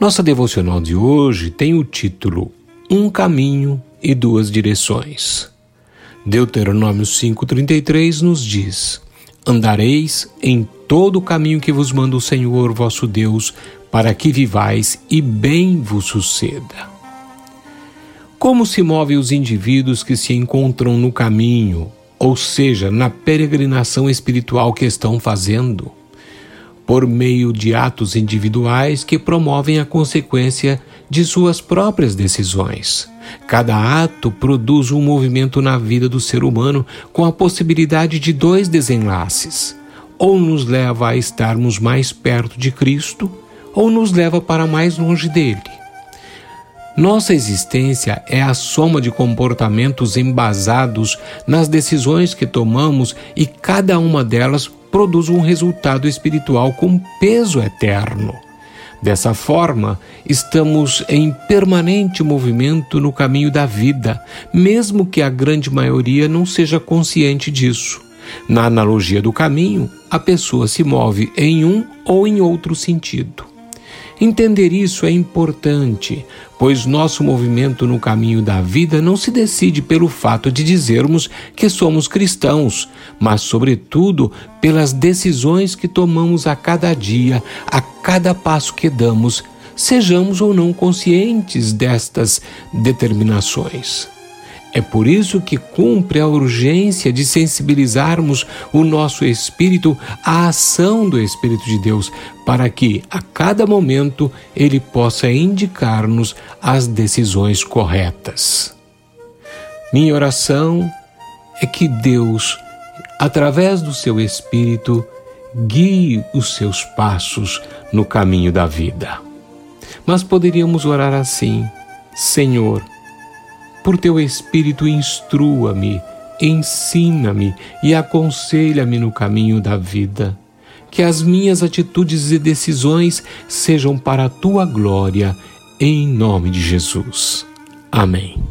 Nossa devocional de hoje tem o título Um caminho e duas direções. Deuteronômio 5,33 nos diz: Andareis em todo o caminho que vos manda o Senhor vosso Deus, para que vivais e bem vos suceda. Como se movem os indivíduos que se encontram no caminho, ou seja, na peregrinação espiritual que estão fazendo? Por meio de atos individuais que promovem a consequência de suas próprias decisões. Cada ato produz um movimento na vida do ser humano com a possibilidade de dois desenlaces: ou nos leva a estarmos mais perto de Cristo, ou nos leva para mais longe dele. Nossa existência é a soma de comportamentos embasados nas decisões que tomamos e cada uma delas produz um resultado espiritual com peso eterno. Dessa forma, estamos em permanente movimento no caminho da vida, mesmo que a grande maioria não seja consciente disso. Na analogia do caminho, a pessoa se move em um ou em outro sentido. Entender isso é importante, pois nosso movimento no caminho da vida não se decide pelo fato de dizermos que somos cristãos, mas, sobretudo, pelas decisões que tomamos a cada dia, a cada passo que damos, sejamos ou não conscientes destas determinações. É por isso que cumpre a urgência de sensibilizarmos o nosso espírito à ação do Espírito de Deus, para que a cada momento ele possa indicar-nos as decisões corretas. Minha oração é que Deus, através do seu Espírito, guie os seus passos no caminho da vida. Mas poderíamos orar assim: Senhor, por teu Espírito, instrua-me, ensina-me e aconselha-me no caminho da vida. Que as minhas atitudes e decisões sejam para a tua glória, em nome de Jesus. Amém.